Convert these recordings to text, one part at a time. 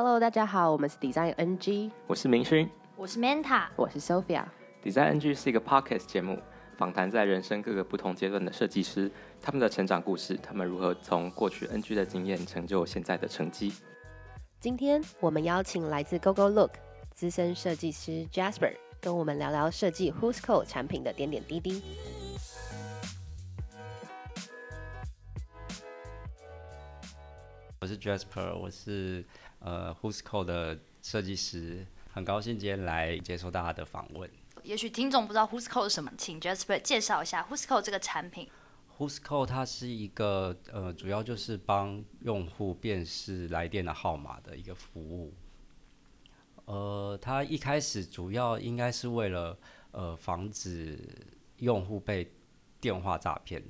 Hello，大家好，我们是 Design NG，我是明勋，我是 Manta，我是 Sophia。Design NG 是一个 Podcast 节目，访谈在人生各个不同阶段的设计师，他们的成长故事，他们如何从过去 NG 的经验成就现在的成绩。今天我们邀请来自 GoGoLook 资深设计师 Jasper，跟我们聊聊设计 Who's Code 产品的点点滴滴。Jasper，我是呃 Whoscall 的设计师，很高兴今天来接受大家的访问。也许听众不知道 Whoscall 是什么，请 Jasper 介绍一下 Whoscall 这个产品。Whoscall 它是一个呃，主要就是帮用户辨识来电的号码的一个服务。呃，它一开始主要应该是为了呃防止用户被电话诈骗，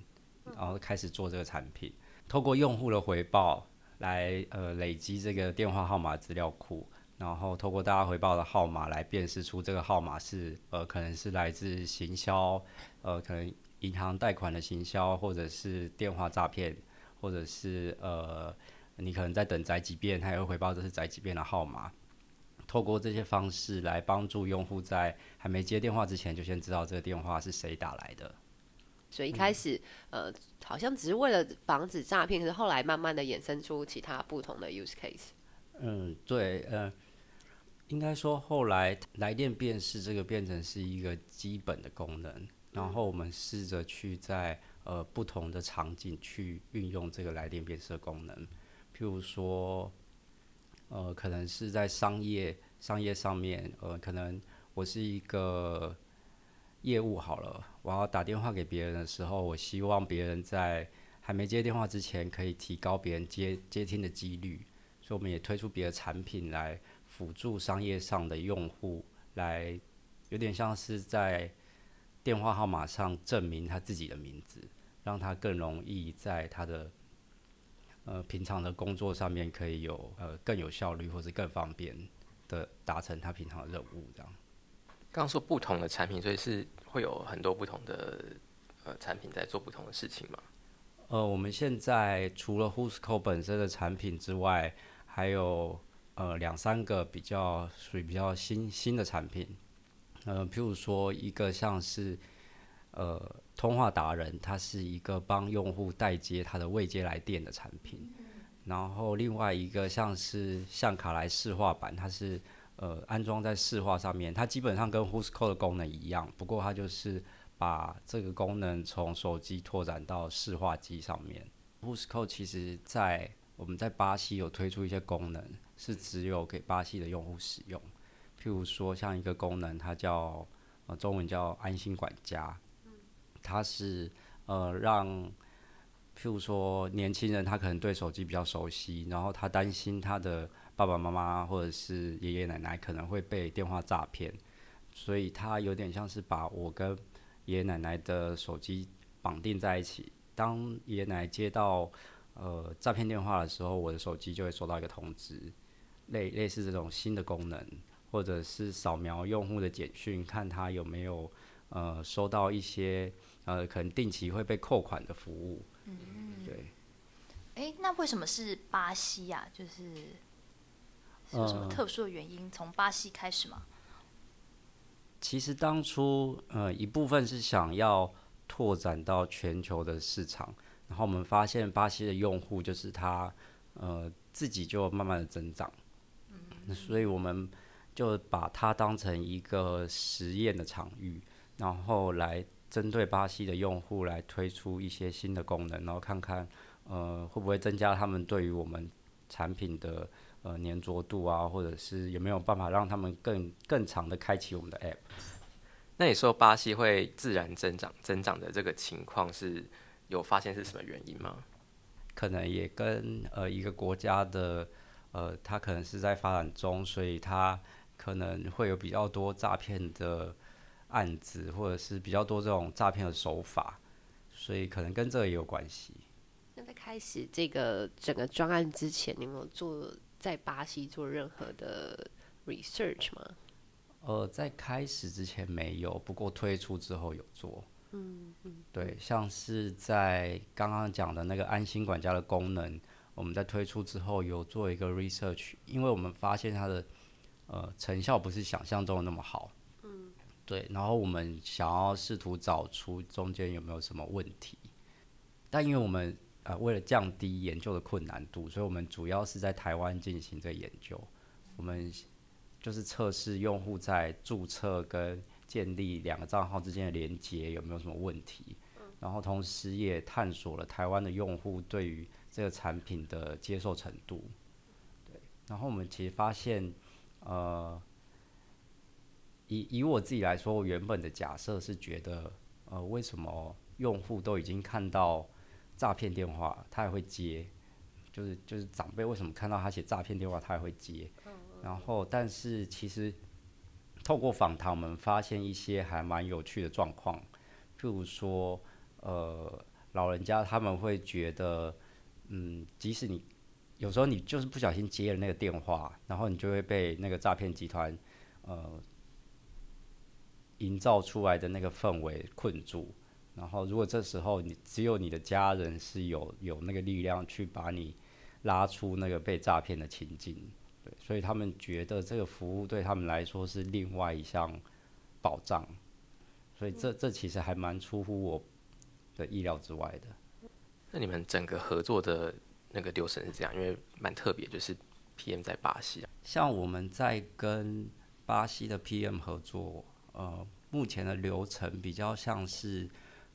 然后开始做这个产品，透过用户的回报。来呃累积这个电话号码资料库，然后透过大家回报的号码来辨识出这个号码是呃可能是来自行销，呃可能银行贷款的行销，或者是电话诈骗，或者是呃你可能在等宅急便，他也会回报这是宅急便的号码。透过这些方式来帮助用户在还没接电话之前就先知道这个电话是谁打来的。所以一开始，嗯、呃，好像只是为了防止诈骗，可是后来慢慢的衍生出其他不同的 use case。嗯，对，呃，应该说后来来电辨识这个变成是一个基本的功能，然后我们试着去在呃不同的场景去运用这个来电辨识的功能，譬如说，呃，可能是在商业商业上面，呃，可能我是一个。业务好了，我要打电话给别人的时候，我希望别人在还没接电话之前，可以提高别人接接听的几率，所以我们也推出别的产品来辅助商业上的用户，来有点像是在电话号码上证明他自己的名字，让他更容易在他的呃平常的工作上面可以有呃更有效率或是更方便的达成他平常的任务这样。刚刚说不同的产品，所以是会有很多不同的呃产品在做不同的事情嘛？呃，我们现在除了 Whoscall 本身的产品之外，还有呃两三个比较属于比较新新的产品。呃，譬如说一个像是呃通话达人，它是一个帮用户代接他的未接来电的产品。然后另外一个像是像卡莱视话版，它是。呃，安装在视话上面，它基本上跟 Whoscall 的功能一样，不过它就是把这个功能从手机拓展到视话机上面。Whoscall 其实在我们在巴西有推出一些功能，是只有给巴西的用户使用。譬如说，像一个功能，它叫呃中文叫安心管家，它是呃让譬如说年轻人他可能对手机比较熟悉，然后他担心他的。爸爸妈妈或者是爷爷奶奶可能会被电话诈骗，所以他有点像是把我跟爷爷奶奶的手机绑定在一起。当爷爷奶奶接到呃诈骗电话的时候，我的手机就会收到一个通知，类类似这种新的功能，或者是扫描用户的简讯，看他有没有呃收到一些呃可能定期会被扣款的服务。嗯，对。诶，那为什么是巴西呀、啊？就是。有什么特殊的原因？从、呃、巴西开始吗？其实当初呃一部分是想要拓展到全球的市场，然后我们发现巴西的用户就是他呃自己就慢慢的增长，嗯，所以我们就把它当成一个实验的场域，然后来针对巴西的用户来推出一些新的功能，然后看看呃会不会增加他们对于我们产品的。呃，粘着度啊，或者是有没有办法让他们更更长的开启我们的 App？那你说巴西会自然增长增长的这个情况是有发现是什么原因吗？可能也跟呃一个国家的呃，它可能是在发展中，所以它可能会有比较多诈骗的案子，或者是比较多这种诈骗的手法，所以可能跟这个也有关系。那在开始这个整个专案之前，你有没有做？在巴西做任何的 research 吗？呃，在开始之前没有，不过推出之后有做。嗯嗯，对，像是在刚刚讲的那个安心管家的功能，我们在推出之后有做一个 research，因为我们发现它的呃成效不是想象中的那么好。嗯，对，然后我们想要试图找出中间有没有什么问题，但因为我们呃为了降低研究的困难度，所以我们主要是在台湾进行这个研究。我们就是测试用户在注册跟建立两个账号之间的连接有没有什么问题，然后同时也探索了台湾的用户对于这个产品的接受程度。对，然后我们其实发现，呃，以以我自己来说，我原本的假设是觉得，呃，为什么用户都已经看到诈骗电话，他也会接？就是就是长辈为什么看到他写诈骗电话，他也会接？然后，但是其实透过访谈，我们发现一些还蛮有趣的状况，譬如说，呃，老人家他们会觉得，嗯，即使你有时候你就是不小心接了那个电话，然后你就会被那个诈骗集团，呃，营造出来的那个氛围困住。然后，如果这时候你只有你的家人是有有那个力量去把你拉出那个被诈骗的情境。对所以他们觉得这个服务对他们来说是另外一项保障，所以这这其实还蛮出乎我的意料之外的。那你们整个合作的那个流程是这样？因为蛮特别，就是 PM 在巴西啊。像我们在跟巴西的 PM 合作，呃，目前的流程比较像是，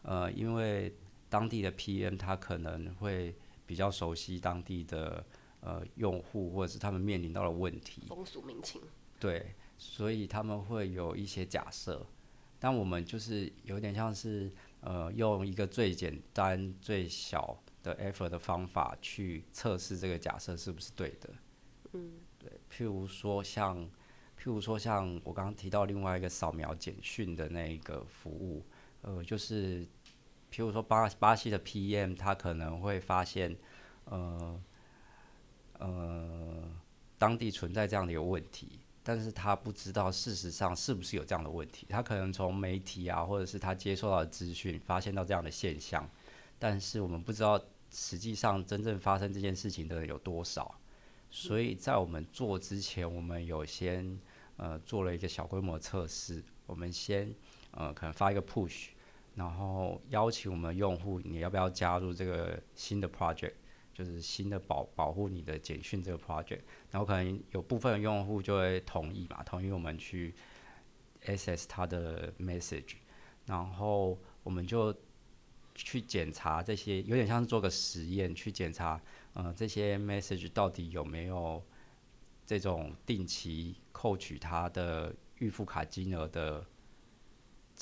呃，因为当地的 PM 他可能会比较熟悉当地的。呃，用户或者是他们面临到的问题，风俗民情，对，所以他们会有一些假设，但我们就是有点像是呃，用一个最简单、最小的 effort 的方法去测试这个假设是不是对的。嗯，对，譬如说像，譬如说像我刚刚提到另外一个扫描简讯的那一个服务，呃，就是譬如说巴巴西的 PM，他可能会发现，呃。呃，当地存在这样的一个问题，但是他不知道事实上是不是有这样的问题。他可能从媒体啊，或者是他接受到的资讯，发现到这样的现象，但是我们不知道实际上真正发生这件事情的人有多少。所以在我们做之前，我们有先呃做了一个小规模测试。我们先呃可能发一个 push，然后邀请我们用户，你要不要加入这个新的 project？就是新的保保护你的简讯这个 project，然后可能有部分用户就会同意嘛，同意我们去 access 他的 message，然后我们就去检查这些，有点像是做个实验，去检查呃这些 message 到底有没有这种定期扣取他的预付卡金额的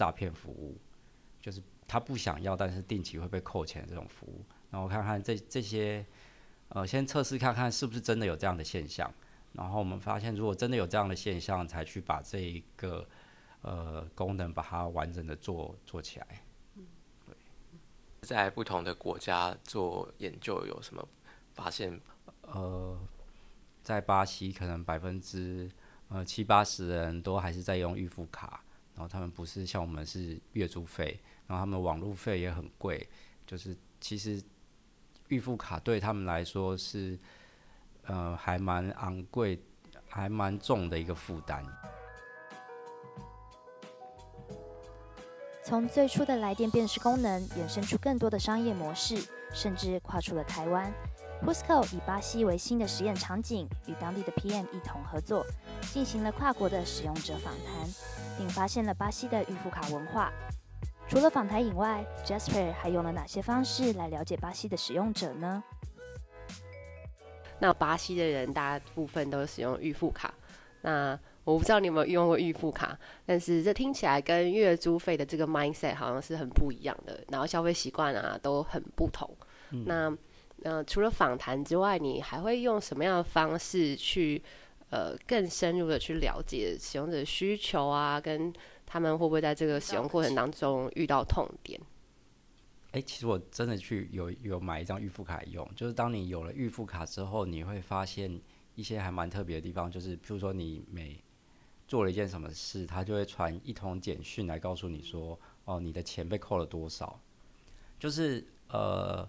诈骗服务，就是他不想要，但是定期会被扣钱的这种服务。然后看看这这些，呃，先测试看看是不是真的有这样的现象。然后我们发现，如果真的有这样的现象，才去把这一个呃功能把它完整的做做起来。对，在不同的国家做研究有什么发现？呃，在巴西可能百分之呃七八十人都还是在用预付卡，然后他们不是像我们是月租费，然后他们网路费也很贵，就是其实。预付卡对他们来说是，呃，还蛮昂贵、还蛮重的一个负担。从最初的来电辨识功能，衍生出更多的商业模式，甚至跨出了台湾。Whoscall 以巴西为新的实验场景，与当地的 PM 一同合作，进行了跨国的使用者访谈，并发现了巴西的预付卡文化。除了访谈以外，Jasper 还用了哪些方式来了解巴西的使用者呢？那巴西的人大部分都使用预付卡。那我不知道你有没有用过预付卡，但是这听起来跟月租费的这个 mindset 好像是很不一样的，然后消费习惯啊都很不同。嗯、那那，除了访谈之外，你还会用什么样的方式去呃更深入的去了解使用者的需求啊？跟他们会不会在这个使用过程当中遇到痛点？哎、其实我真的去有有买一张预付卡用，就是当你有了预付卡之后，你会发现一些还蛮特别的地方，就是譬如说你每做了一件什么事，他就会传一通简讯来告诉你说，哦，你的钱被扣了多少。就是呃，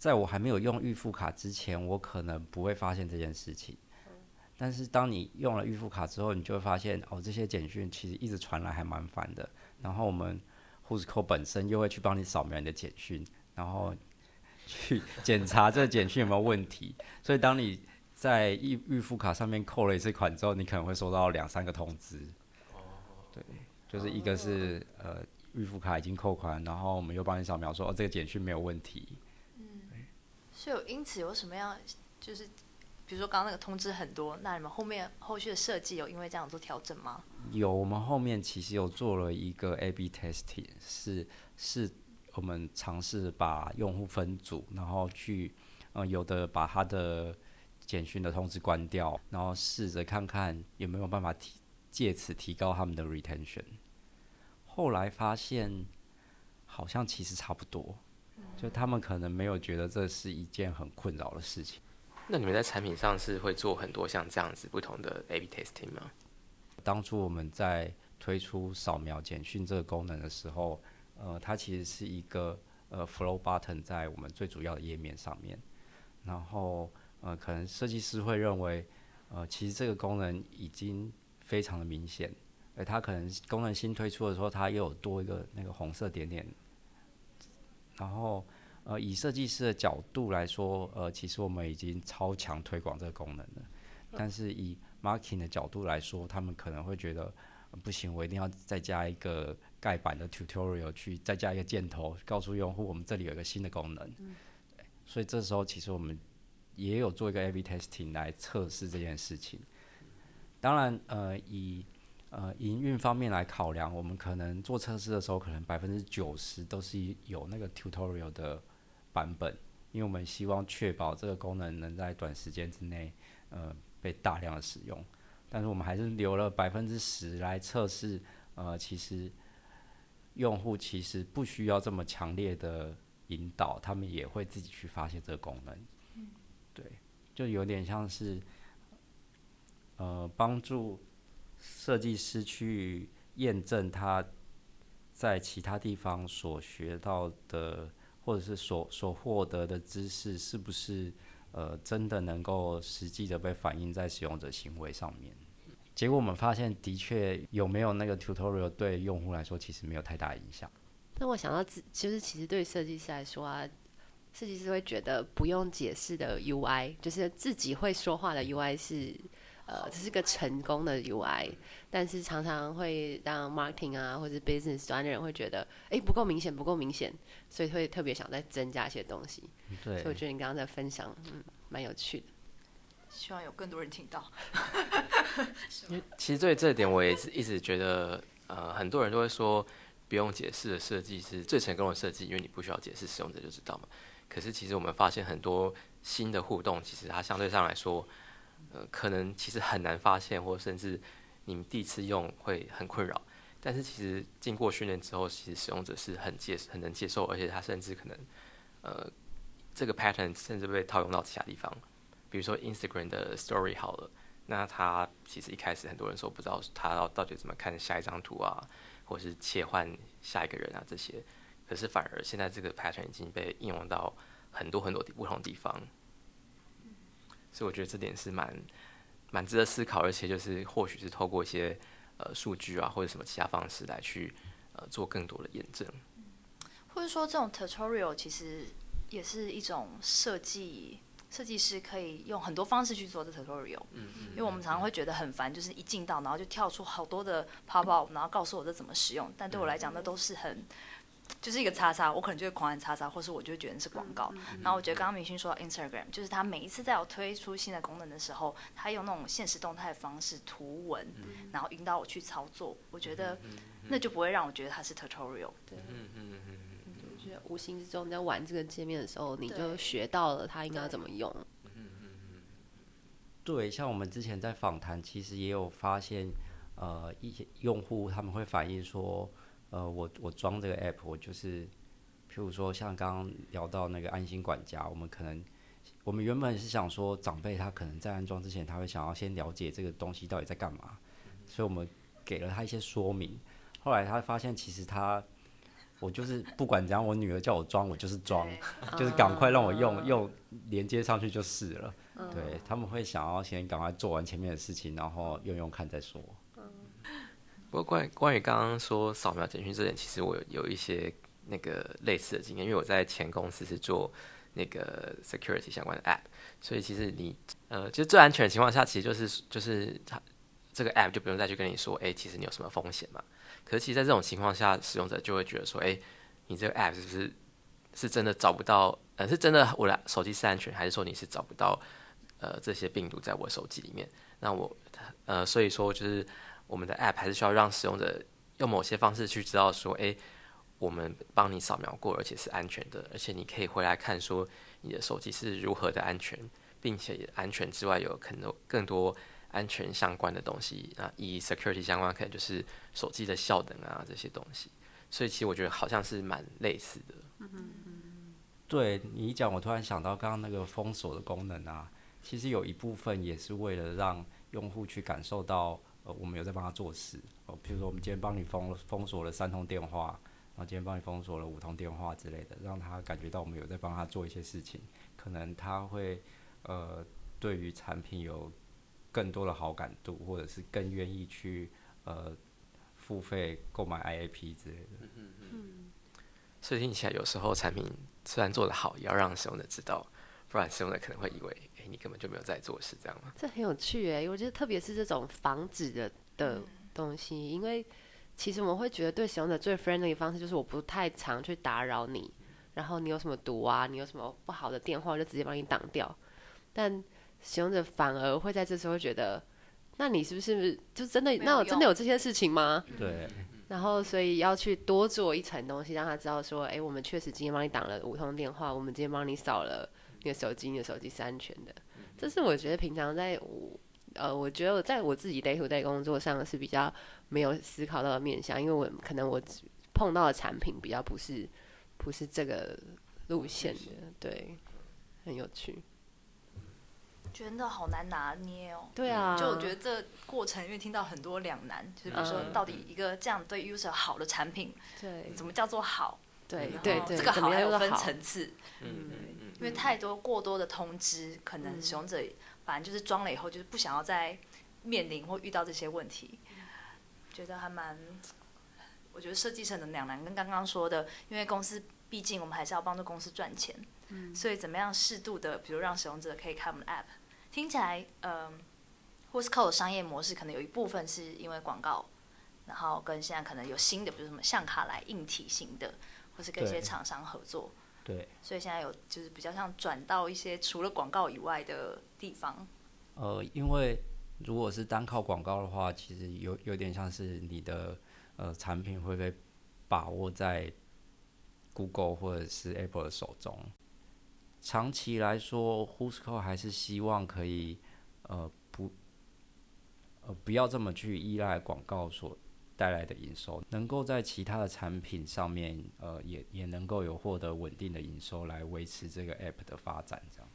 在我还没有用预付卡之前，我可能不会发现这件事情。但是当你用了预付卡之后，你就会发现哦，这些简讯其实一直传来还蛮烦的。然后我们 Whoscall 本身又会去帮你扫描你的简讯，然后去 检查这个简讯有没有问题。所以当你在预预付卡上面扣了一次款之后，你可能会收到两三个通知。对，就是一个是呃预付卡已经扣款，然后我们又帮你扫描说哦这个简讯没有问题。所以因此有什么样，就是比如说刚刚那个通知很多，那你们后面后续的设计有因为这样做调整吗？有，我们后面其实有做了一个 A/B testing，是是我们尝试把用户分组，然后去呃有的把他的简讯的通知关掉，然后试着看看有没有办法提借此提高他们的 retention。后来发现好像其实差不多。就他们可能没有觉得这是一件很困扰的事情。那你们在产品上是会做很多像这样子不同的 A/B testing 吗？当初我们在推出扫描简讯这个功能的时候，呃，它其实是一个呃 flow button 在我们最主要的页面上面。然后呃，可能设计师会认为，呃，其实这个功能已经非常的明显，而它可能功能新推出的时候，它又有多一个那个红色点点。然后，呃，以设计师的角度来说，呃，其实我们已经超强推广这个功能了。但是以 marketing 的角度来说，他们可能会觉得，呃，不行，我一定要再加一个盖板的 tutorial 去，再加一个箭头，告诉用户我们这里有一个新的功能。对，所以这时候其实我们也有做一个 A/B testing 来测试这件事情。当然，呃，以呃，营运方面来考量，我们可能做测试的时候，可能百分之九十都是有那个 tutorial 的版本，因为我们希望确保这个功能能在短时间之内，呃，被大量的使用。但是我们还是留了百分之十来测试，呃，其实用户其实不需要这么强烈的引导，他们也会自己去发现这个功能。对，就有点像是，呃，帮助。设计师去验证他在其他地方所学到的，或者是所所获得的知识，是不是呃真的能够实际的被反映在使用者行为上面？结果我们发现，的确有没有那个 tutorial 对用户来说其实没有太大影响。那我想到，自就是其实对设计师来说啊，设计师会觉得不用解释的 UI，就是自己会说话的 UI 是。呃，这是个成功的 UI，但是常常会让 marketing 啊或者 business 端的人会觉得，哎、欸，不够明显，不够明显，所以会特别想再增加一些东西。对，所以我觉得你刚刚在分享，嗯，蛮有趣的。希望有更多人听到。其实对这点，我也是一直觉得，呃，很多人都会说，不用解释的设计是最成功的设计，因为你不需要解释，使用者就知道嘛。可是其实我们发现很多新的互动，其实它相对上来说。呃，可能其实很难发现，或甚至你们第一次用会很困扰。但是其实经过训练之后，其实使用者是很接很能接受，而且他甚至可能，呃，这个 pattern 甚至被套用到其他地方。比如说 Instagram 的 Story 好了，那他其实一开始很多人说不知道他到到底怎么看下一张图啊，或是切换下一个人啊这些。可是反而现在这个 pattern 已经被应用到很多很多不同的地方。所以我觉得这点是蛮蛮值得思考，而且就是或许是透过一些呃数据啊，或者什么其他方式来去呃做更多的验证。或者说，这种 tutorial 其实也是一种设计，设计师可以用很多方式去做这 tutorial。嗯嗯。因为我们常常会觉得很烦，就是一进到然后就跳出好多的 pop up，然后告诉我这怎么使用。但对我来讲，那都是很。就是一个叉叉，我可能就会狂按叉叉，或是我就会觉得是广告。然后我觉得刚刚明勋说到 Instagram，就是他每一次在我推出新的功能的时候，他用那种现实动态的方式图文，然后引导我去操作。我觉得那就不会让我觉得它是 tutorial。对，嗯嗯嗯嗯，就是无形之中你在玩这个界面的时候，你就学到了它应该怎么用。嗯嗯嗯。对，像我们之前在访谈，其实也有发现，呃，一些用户他们会反映说。呃，我我装这个 app，我就是，譬如说像刚刚聊到那个安心管家，我们可能，我们原本是想说长辈他可能在安装之前，他会想要先了解这个东西到底在干嘛，所以我们给了他一些说明。后来他发现其实他我就是不管怎样，我女儿叫我装，我就是装，就是赶快让我用、uh, 用连接上去就是了。Uh, 对，他们会想要先赶快做完前面的事情，然后用用看再说。不过关于关于刚刚说扫描简讯这点，其实我有有一些那个类似的经验，因为我在前公司是做那个 security 相关的 app，所以其实你呃，就最安全的情况下，其实就是就是它这个 app 就不用再去跟你说，哎，其实你有什么风险嘛？可是其实在这种情况下，使用者就会觉得说，哎，你这个 app 是不是是真的找不到？呃，是真的我的手机是安全，还是说你是找不到呃这些病毒在我手机里面？那我呃，所以说就是。我们的 App 还是需要让使用者用某些方式去知道说，诶，我们帮你扫描过，而且是安全的，而且你可以回来看说你的手机是如何的安全，并且安全之外有可能更多安全相关的东西啊，以 security 相关可能就是手机的效能啊这些东西，所以其实我觉得好像是蛮类似的。嗯嗯，对你一讲，我突然想到刚刚那个封锁的功能啊，其实有一部分也是为了让用户去感受到。我们有在帮他做事哦，比如说我们今天帮你封封锁了三通电话，然后今天帮你封锁了五通电话之类的，让他感觉到我们有在帮他做一些事情，可能他会呃对于产品有更多的好感度，或者是更愿意去呃付费购买 IAP 之类的。嗯嗯。所以听起来有时候产品虽然做得好，也要让使用者知道，不然使用者可能会以为。你根本就没有在做事，这样吗？这很有趣哎，我觉得特别是这种防止的的东西，嗯，因为其实我们会觉得对使用者最 friendly 的方式就是我不太常去打扰你，然后你有什么毒啊，你有什么不好的电话，我就直接帮你挡掉。但使用者反而会在这时候觉得，那你是不是就真的？那我真的有这些事情吗？对。然后所以要去多做一层东西，让他知道说，哎，我们确实今天帮你挡了五通电话，我们今天帮你扫了。你的手机，你的手机是安全的，这是我觉得平常在我呃，我觉得我在我自己 day to day 工作上是比较没有思考到的面向，因为我可能我碰到的产品比较不是不是这个路线的，对，很有趣，觉得好难拿捏哦。对啊，就我觉得这过程因为听到很多两难，就是比如说到底一个这样对 user 好的产品，对，怎么叫做好？对对对，这个好还有分层次，嗯。因为太多过多的通知，可能使用者反正就是装了以后，就是不想要再面临或遇到这些问题，觉得还蛮，我觉得设计成的两难，跟刚刚说的，因为公司毕竟我们还是要帮助公司赚钱，所以怎么样适度的，比如让使用者可以看我们的 app，听起来，嗯，Whoscall 的商业模式可能有一部分是因为广告，然后跟现在可能有新的，比如什么向卡来硬体型的，或是跟一些厂商合作。对，所以现在有就是比较像转到一些除了广告以外的地方。呃，因为如果是单靠广告的话，其实有有点像是你的呃产品会被把握在 Google 或者是 Apple 的手中。长期来说，Whoscall 还是希望可以呃不呃不要这么去依赖广告所带来的营收，能够在其他的产品上面，呃，也也能够有获得稳定的营收来维持这个 app 的发展，这样。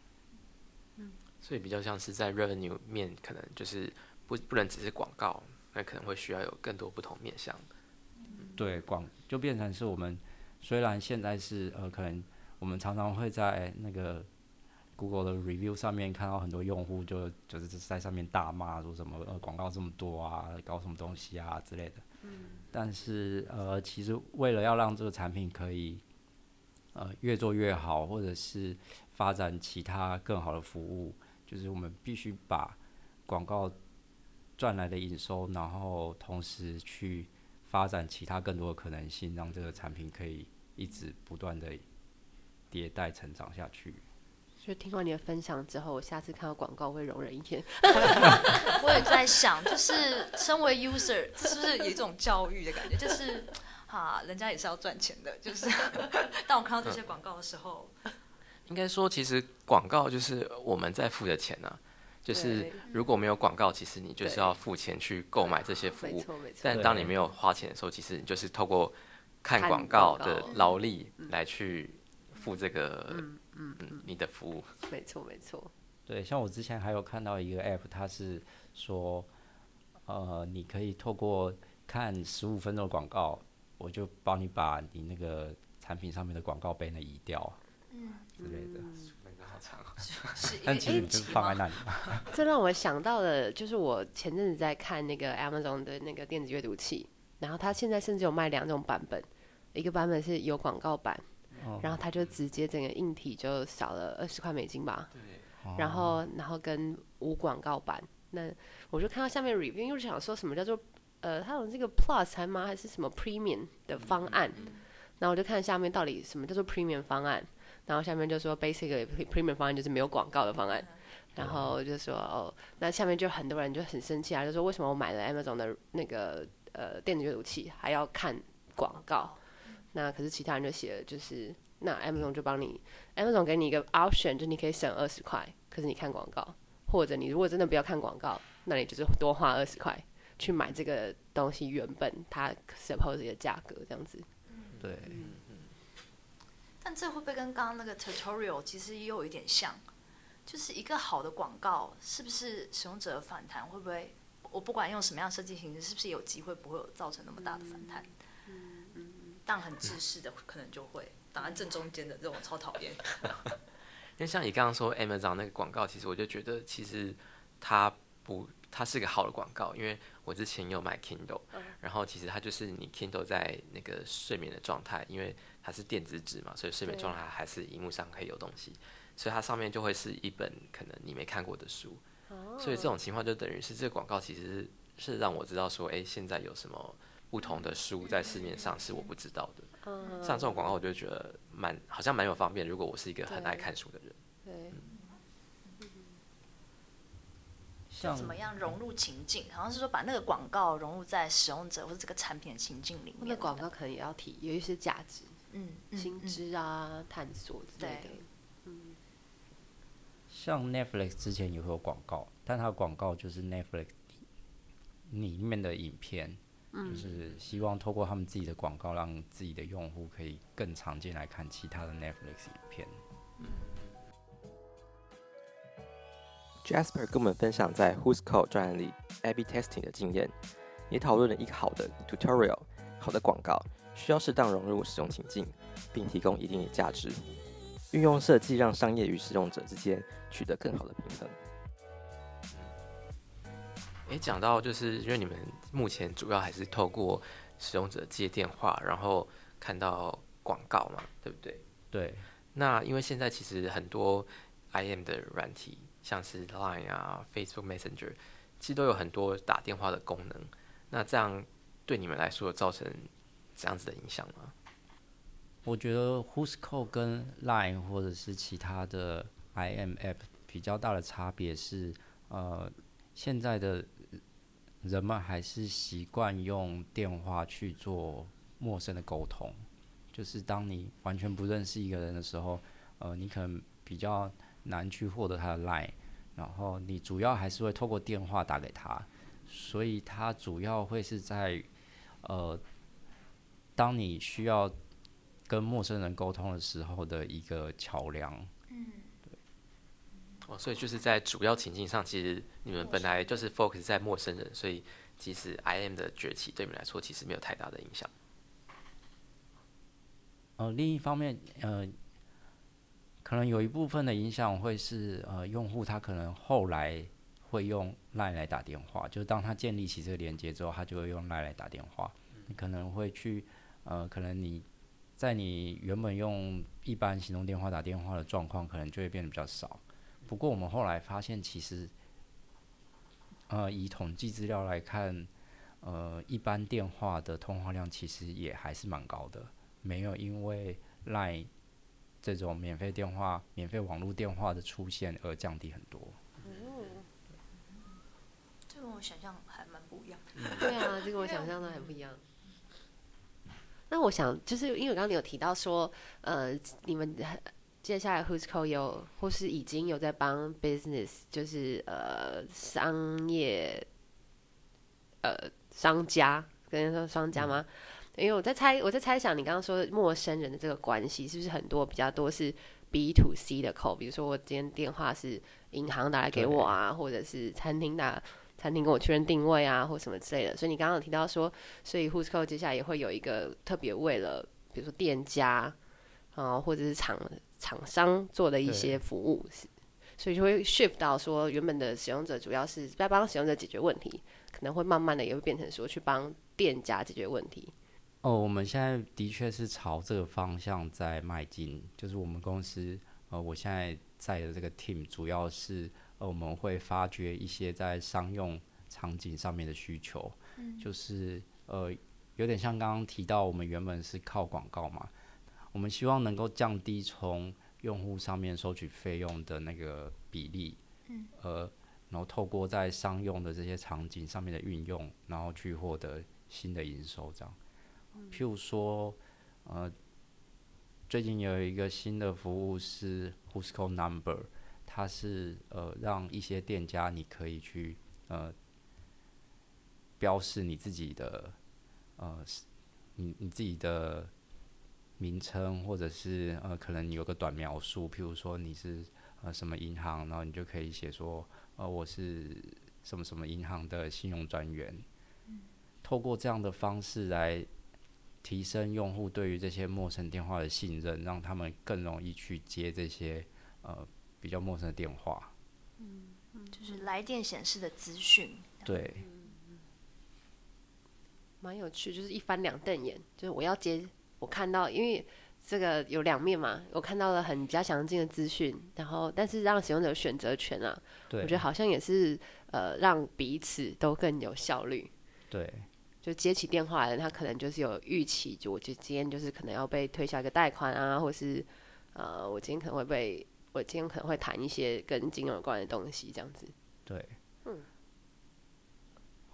嗯，所以比较像是在 revenue 面，可能就是不不能只是广告，那可能会需要有更多不同面向。对，广就变成是我们虽然现在是呃，可能我们常常会在那个 Google 的 review 上面看到很多用户就就是在上面大骂说什么呃广告这么多啊，搞什么东西啊之类的。但是呃，其实为了要让这个产品可以呃越做越好，或者是发展其他更好的服务，就是我们必须把广告赚来的营收，然后同时去发展其他更多的可能性，让这个产品可以一直不断的迭代成长下去。就听完你的分享之后，我下次看到广告会容忍一点。我也在想，就是 身为 user，是不是有一种教育的感觉？就是啊，人家也是要赚钱的。就是 当我看到这些广告的时候，应该说，其实广告就是我们在付的钱呢、啊。就是如果没有广告，其实你就是要付钱去购买这些服务。但当你没有花钱的时候，其实你就是透过看广告的劳力来去付这个。嗯嗯嗯，你的服务，没错没错。对，像我之前还有看到一个 app，它是说，呃，你可以透过看十五分钟的广告，我就帮你把你那个产品上面的广告被那移掉，嗯之类的。那个好长啊，但其实你就是放在那里。这让我想到了，就是我前阵子在看那个 Amazon 的那个电子阅读器，然后它现在甚至有卖两种版本，一个版本是有广告版，哦、然后他就直接整个硬体就少了二十块美金吧。对。然后，然后跟无广告版，那我就看到下面 review，又是想说什么叫做呃，它有这个 plus 还吗？还是什么 premium 的方案？然后我就看下面到底什么叫做 premium 方案，然后下面就说 basic premium 方案就是没有广告的方案。然后就说哦，那下面就很多人就很生气啊，就说为什么我买了 Amazon 的那个呃电子阅读器还要看广告？那可是其他人就写了就是。那 Amazon 就帮你，Amazon 给你一个 option，就你可以省二十块，可是你看广告，或者你如果真的不要看广告，那你就是多花二十块去买这个东西原本它 suppose 的价格这样子。对。但这会不会跟刚刚那个 tutorial 其实也有一点像？就是一个好的广告，是不是使用者的反弹会不会？我不管用什么样设计形式，是不是有机会不会有造成那么大的反弹？但很自私的可能就会。挡在正中间的这种超讨厌，因为像你刚刚说 Amazon 那个广告，其实我就觉得其实它不，它是个好的广告，因为我之前有买 Kindle，然后其实它就是你 Kindle 在那个睡眠的状态，因为它是电子纸嘛，所以睡眠状态还是荧幕上可以有东西，所以它上面就会是一本可能你没看过的书，所以这种情况就等于是这个广告其实是是让我知道说，哎，现在有什么不同的书在市面上是我不知道的。像这种广告，我就觉得蛮好像蛮有方便。如果我是一个很爱看书的人，对，像怎么样融入情境？好像是说把那个广告融入在使用者或者这个产品的情境里面。那广告可能也要提有一些价值，嗯，新知啊、探索之类的。嗯，像 Netflix 之前也会有广告，但它的广告就是 Netflix 里面的影片。就是希望透过他们自己的广告，让自己的用户可以更常见来看其他的 Netflix 影片。Jasper 跟我们分享在 Who's Code 专案里 A/B testing 的经验，也讨论了一个好的 tutorial、好的广告需要适当融入使用情境，并提供一定的价值，运用设计让商业与使用者之间取得更好的平衡。诶，讲到就是因为你们目前主要还是透过使用者接电话，然后看到广告嘛，对不对？对。那因为现在其实很多 IM 的软体，像是 Line 啊、Facebook Messenger，其实都有很多打电话的功能。那这样对你们来说造成这样子的影响吗？我觉得 Whoscall 跟 Line 或者是其他的 IM App 比较大的差别是，呃，现在的。人们还是习惯用电话去做陌生的沟通，就是当你完全不认识一个人的时候，呃，你可能比较难去获得他的 line，然后你主要还是会透过电话打给他，所以他主要会是在，呃，当你需要跟陌生人沟通的时候的一个桥梁。哦，所以就是在主要情境上，其实你们本来就是 focus 在陌生人，所以其实 IM 的崛起对你们来说其实没有太大的影响。呃，另一方面，呃，可能有一部分的影响会是，呃，用户他可能后来会用 LINE 来打电话，就是当他建立起这个连接之后，他就会用 LINE 来打电话。你可能会去，呃，可能你在你原本用一般行动电话打电话的状况，可能就会变得比较少。不过我们后来发现，其实，呃，以统计资料来看，呃，一般电话的通话量其实也还是蛮高的，没有因为 LINE 这种免费电话、免费网络电话的出现而降低很多。嗯，这跟我想象还蛮不一样的。对啊，这跟我想象的还不一样。那我想，就是因为刚刚你有提到说，呃，你们。接下来，Whoscall 有或是已经有在帮 business，就是呃商业，呃商家，跟人说商家吗？嗯、因为我在猜，我在猜想你刚刚说陌生人的这个关系，是不是很多比较多是 B to C 的 call？比如说我今天电话是银行打来给我啊，或者是餐厅打。餐厅跟我确认定位啊，或什么之类的。所以你刚刚有提到说，所以 Who's Call 接下来也会有一个特别为了，比如说店家啊，或者是厂厂商做的一些服务，所以就会 shift 到说，原本的使用者主要是在帮使用者解决问题，可能会慢慢的也会变成说去帮店家解决问题。哦，我们现在的确是朝这个方向在迈进，就是我们公司呃，我现在在的这个 team 主要是呃，我们会发掘一些在商用场景上面的需求，嗯、就是呃，有点像刚刚提到，我们原本是靠广告嘛，我们希望能够降低从用户上面收取费用的那个比例，嗯，呃，然后透过在商用的这些场景上面的运用，然后去获得新的营收，这样。譬如说，呃，最近有一个新的服务是 Who's Call Number，它是呃让一些店家你可以去呃标示你自己的呃你你自己的名称，或者是呃可能你有个短描述，譬如说你是呃什么银行，然后你就可以写说呃我是什么什么银行的信用专员，透过这样的方式来。提升用户对于这些陌生电话的信任，让他们更容易去接这些呃比较陌生的电话。嗯，就是来电显示的资讯。对，蛮有趣，就是一翻两瞪眼。就是我要接，我看到，因为这个有两面嘛，我看到了很比较详尽的资讯，然后但是让使用者选择权啊，对，我觉得好像也是呃让彼此都更有效率。对。就接起电话的人，他可能就是有预期，就我就今天就是可能要被推销一个贷款啊，或是呃，我今天可能会被，我今天可能会谈一些跟金融有关的东西，这样子。对。嗯。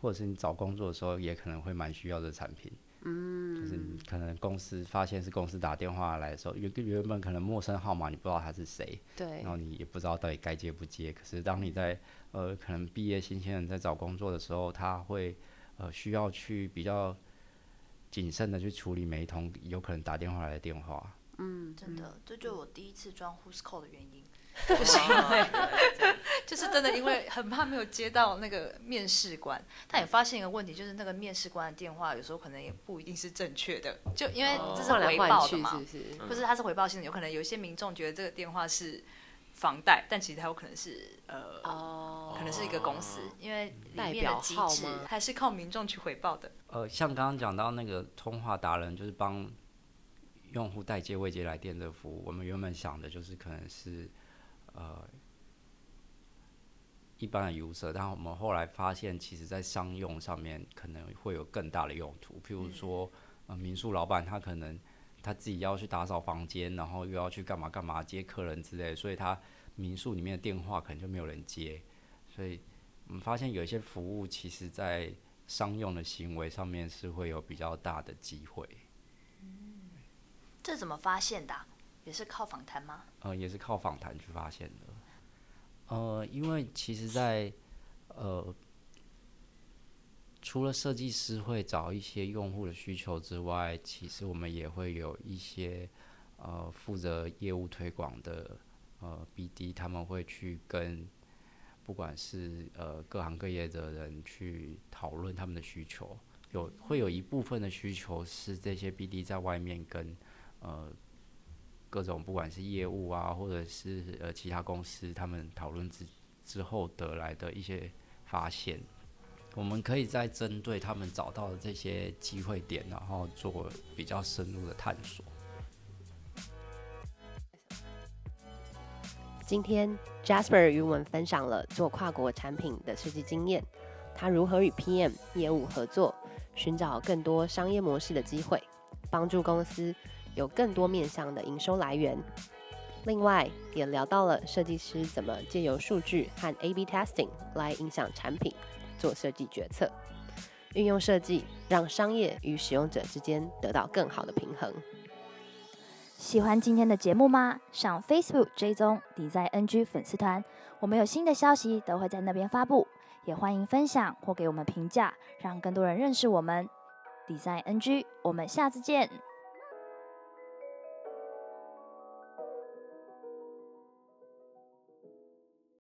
或者是你找工作的时候，也可能会蛮需要的产品。嗯。就是你可能公司发现是公司打电话来的时候，原原本可能陌生号码，你不知道他是谁。对。然后你也不知道到底该接不接，可是当你在呃，可能毕业新鲜人在找工作的时候，他会。呃，需要去比较谨慎的去处理每一通有可能打电话来的电话。嗯，真的，这就是我第一次装 Who's Call 的原因，就是因为 就是真的因为很怕没有接到那个面试官，但也发现一个问题，就是那个面试官的电话有时候可能也不一定是正确的，就因为这是回报的嘛，不是，它是回报性的，有可能有些民众觉得这个电话是。房贷，但其实它有可能是呃，oh, 可能是一个公司，因为里面的机制还是靠民众去回报的。呃，像刚刚讲到那个通话达人，就是帮用户代接未接来电的服务。我们原本想的就是可能是呃一般的 user，但我们后来发现，其实在商用上面可能会有更大的用途。譬如说，呃，民宿老板他可能。他自己要去打扫房间，然后又要去干嘛干嘛接客人之类，所以他民宿里面的电话可能就没有人接。所以我们发现有一些服务，其实在商用的行为上面是会有比较大的机会。嗯，这怎么发现的？也是靠访谈吗？呃，也是靠访谈去发现的。呃，因为其实在呃。除了设计师会找一些用户的需求之外，其实我们也会有一些呃负责业务推广的呃 BD，他们会去跟不管是呃各行各业的人去讨论他们的需求，有会有一部分的需求是这些 BD 在外面跟呃各种不管是业务啊，或者是呃其他公司他们讨论之之后得来的一些发现。我们可以再针对他们找到的这些机会点，然后做比较深入的探索。今天 Jasper 与我们分享了做跨国产品的设计经验，他如何与 PM 业务合作，寻找更多商业模式的机会，帮助公司有更多面向的营收来源。另外，也聊到了设计师怎么借由数据和 A/B testing 来影响产品。做设计决策，运用设计让商业与使用者之间得到更好的平衡。喜欢今天的节目吗？上 Facebook 追踪 Design NG 粉丝团，我们有新的消息都会在那边发布，也欢迎分享或给我们评价，让更多人认识我们。Design NG，我们下次见。